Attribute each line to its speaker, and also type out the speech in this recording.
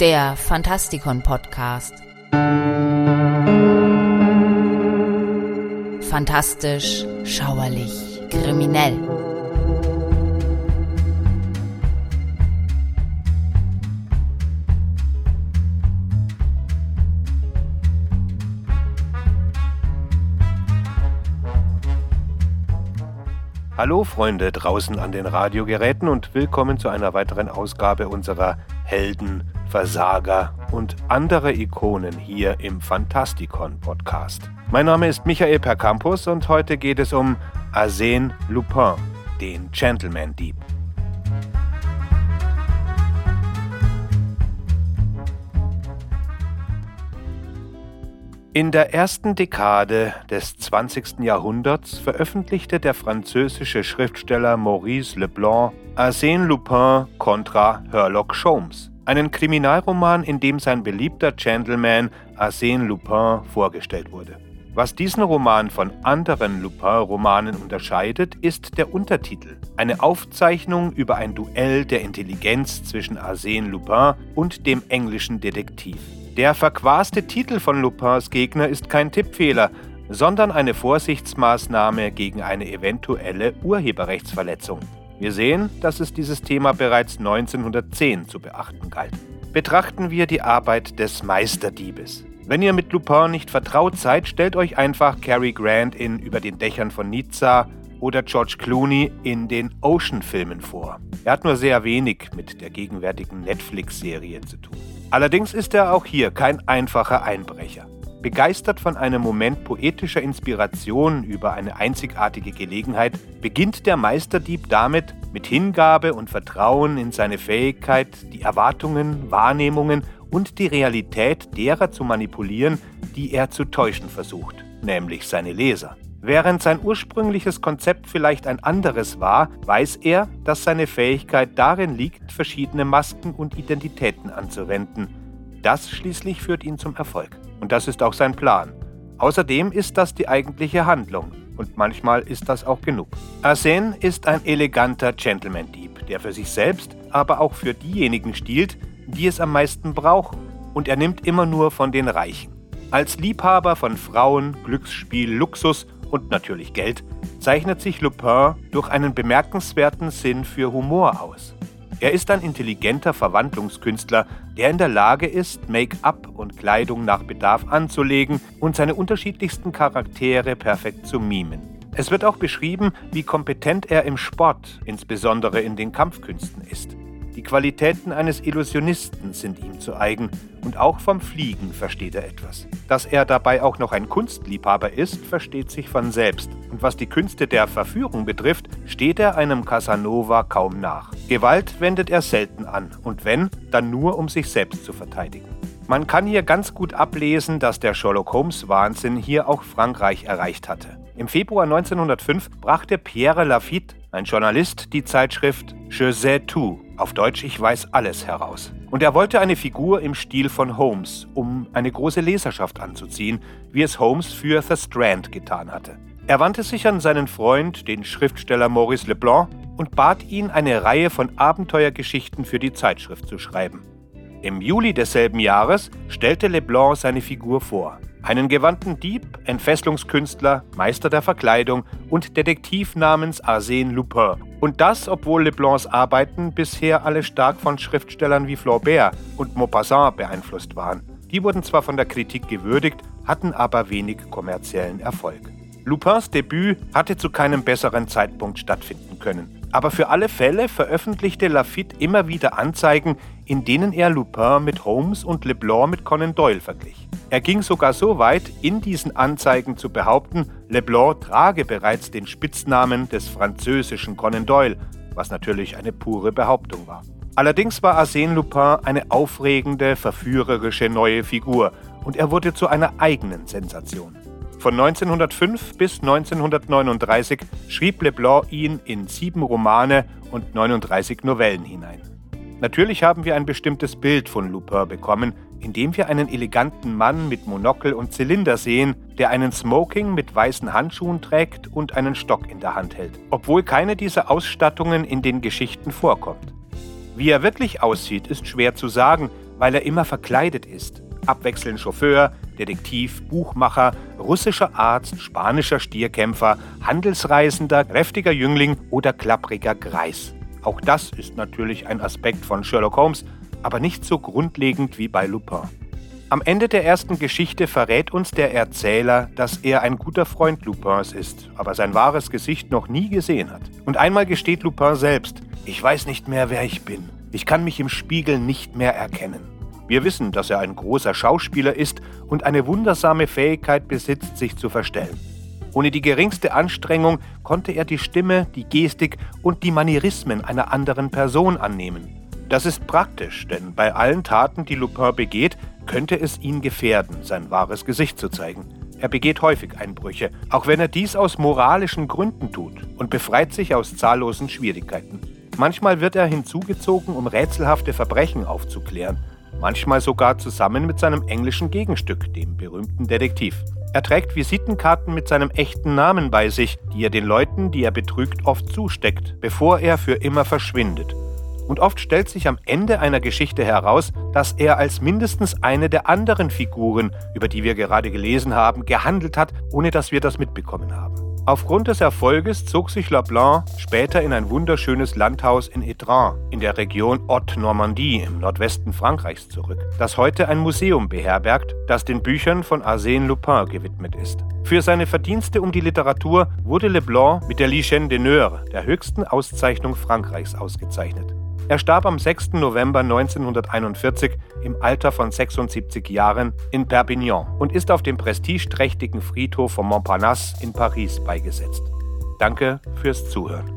Speaker 1: der Fantastikon Podcast. Fantastisch, schauerlich, kriminell.
Speaker 2: Hallo Freunde draußen an den Radiogeräten und willkommen zu einer weiteren Ausgabe unserer Helden, Versager und andere Ikonen hier im Fantastikon Podcast. Mein Name ist Michael Percampus und heute geht es um Arsène Lupin, den Gentleman Dieb. In der ersten Dekade des 20. Jahrhunderts veröffentlichte der französische Schriftsteller Maurice Leblanc Arsène Lupin contra Herlock Sholmes, einen Kriminalroman, in dem sein beliebter Gentleman Arsène Lupin vorgestellt wurde. Was diesen Roman von anderen Lupin-Romanen unterscheidet, ist der Untertitel. Eine Aufzeichnung über ein Duell der Intelligenz zwischen Arsène Lupin und dem englischen Detektiv. Der verquaste Titel von Lupins Gegner ist kein Tippfehler, sondern eine Vorsichtsmaßnahme gegen eine eventuelle Urheberrechtsverletzung. Wir sehen, dass es dieses Thema bereits 1910 zu beachten galt. Betrachten wir die Arbeit des Meisterdiebes. Wenn ihr mit Lupin nicht vertraut seid, stellt euch einfach Cary Grant in Über den Dächern von Nizza oder George Clooney in den Ocean-Filmen vor. Er hat nur sehr wenig mit der gegenwärtigen Netflix-Serie zu tun. Allerdings ist er auch hier kein einfacher Einbrecher. Begeistert von einem Moment poetischer Inspiration über eine einzigartige Gelegenheit, beginnt der Meisterdieb damit, mit Hingabe und Vertrauen in seine Fähigkeit, die Erwartungen, Wahrnehmungen und die Realität derer zu manipulieren, die er zu täuschen versucht, nämlich seine Leser. Während sein ursprüngliches Konzept vielleicht ein anderes war, weiß er, dass seine Fähigkeit darin liegt, verschiedene Masken und Identitäten anzuwenden. Das schließlich führt ihn zum Erfolg. Und das ist auch sein Plan. Außerdem ist das die eigentliche Handlung. Und manchmal ist das auch genug. Arsène ist ein eleganter Gentleman-Dieb, der für sich selbst, aber auch für diejenigen stiehlt, die es am meisten brauchen. Und er nimmt immer nur von den Reichen. Als Liebhaber von Frauen, Glücksspiel, Luxus und natürlich Geld, zeichnet sich Lupin durch einen bemerkenswerten Sinn für Humor aus. Er ist ein intelligenter Verwandlungskünstler, der in der Lage ist, Make-up und Kleidung nach Bedarf anzulegen und seine unterschiedlichsten Charaktere perfekt zu mimen. Es wird auch beschrieben, wie kompetent er im Sport, insbesondere in den Kampfkünsten ist. Die Qualitäten eines Illusionisten sind ihm zu eigen und auch vom Fliegen versteht er etwas. Dass er dabei auch noch ein Kunstliebhaber ist, versteht sich von selbst. Und was die Künste der Verführung betrifft, steht er einem Casanova kaum nach. Gewalt wendet er selten an und wenn, dann nur um sich selbst zu verteidigen. Man kann hier ganz gut ablesen, dass der Sherlock Holmes Wahnsinn hier auch Frankreich erreicht hatte. Im Februar 1905 brachte Pierre Lafitte, ein Journalist, die Zeitschrift Je sais tout auf Deutsch Ich weiß alles heraus. Und er wollte eine Figur im Stil von Holmes, um eine große Leserschaft anzuziehen, wie es Holmes für The Strand getan hatte. Er wandte sich an seinen Freund, den Schriftsteller Maurice Leblanc, und bat ihn, eine Reihe von Abenteuergeschichten für die Zeitschrift zu schreiben. Im Juli desselben Jahres stellte Leblanc seine Figur vor. Einen gewandten Dieb, Entfesselungskünstler, Meister der Verkleidung und Detektiv namens Arsène Lupin. Und das, obwohl Leblancs Arbeiten bisher alle stark von Schriftstellern wie Flaubert und Maupassant beeinflusst waren. Die wurden zwar von der Kritik gewürdigt, hatten aber wenig kommerziellen Erfolg. Lupins Debüt hatte zu keinem besseren Zeitpunkt stattfinden können. Aber für alle Fälle veröffentlichte Lafitte immer wieder Anzeigen, in denen er Lupin mit Holmes und Leblanc mit Conan Doyle verglich. Er ging sogar so weit, in diesen Anzeigen zu behaupten, Leblanc trage bereits den Spitznamen des französischen Conan Doyle, was natürlich eine pure Behauptung war. Allerdings war Arsène Lupin eine aufregende, verführerische neue Figur und er wurde zu einer eigenen Sensation. Von 1905 bis 1939 schrieb Leblanc ihn in sieben Romane und 39 Novellen hinein. Natürlich haben wir ein bestimmtes Bild von Lupin bekommen, indem wir einen eleganten Mann mit Monokel und Zylinder sehen, der einen Smoking mit weißen Handschuhen trägt und einen Stock in der Hand hält, obwohl keine dieser Ausstattungen in den Geschichten vorkommt. Wie er wirklich aussieht, ist schwer zu sagen, weil er immer verkleidet ist. Abwechselnd Chauffeur, Detektiv, Buchmacher, russischer Arzt, spanischer Stierkämpfer, Handelsreisender, kräftiger Jüngling oder klappriger Greis. Auch das ist natürlich ein Aspekt von Sherlock Holmes, aber nicht so grundlegend wie bei Lupin. Am Ende der ersten Geschichte verrät uns der Erzähler, dass er ein guter Freund Lupins ist, aber sein wahres Gesicht noch nie gesehen hat. Und einmal gesteht Lupin selbst, ich weiß nicht mehr, wer ich bin. Ich kann mich im Spiegel nicht mehr erkennen. Wir wissen, dass er ein großer Schauspieler ist und eine wundersame Fähigkeit besitzt, sich zu verstellen. Ohne die geringste Anstrengung konnte er die Stimme, die Gestik und die Manierismen einer anderen Person annehmen. Das ist praktisch, denn bei allen Taten, die Lupin begeht, könnte es ihn gefährden, sein wahres Gesicht zu zeigen. Er begeht häufig Einbrüche, auch wenn er dies aus moralischen Gründen tut und befreit sich aus zahllosen Schwierigkeiten. Manchmal wird er hinzugezogen, um rätselhafte Verbrechen aufzuklären, manchmal sogar zusammen mit seinem englischen Gegenstück, dem berühmten Detektiv. Er trägt Visitenkarten mit seinem echten Namen bei sich, die er den Leuten, die er betrügt, oft zusteckt, bevor er für immer verschwindet. Und oft stellt sich am Ende einer Geschichte heraus, dass er als mindestens eine der anderen Figuren, über die wir gerade gelesen haben, gehandelt hat, ohne dass wir das mitbekommen haben. Aufgrund des Erfolges zog sich Leblanc später in ein wunderschönes Landhaus in Étran in der Region Haute-Normandie im Nordwesten Frankreichs zurück, das heute ein Museum beherbergt, das den Büchern von Arsène Lupin gewidmet ist. Für seine Verdienste um die Literatur wurde Leblanc mit der Legion d'honneur, der höchsten Auszeichnung Frankreichs, ausgezeichnet. Er starb am 6. November 1941 im Alter von 76 Jahren in Perpignan und ist auf dem prestigeträchtigen Friedhof von Montparnasse in Paris beigesetzt. Danke fürs Zuhören.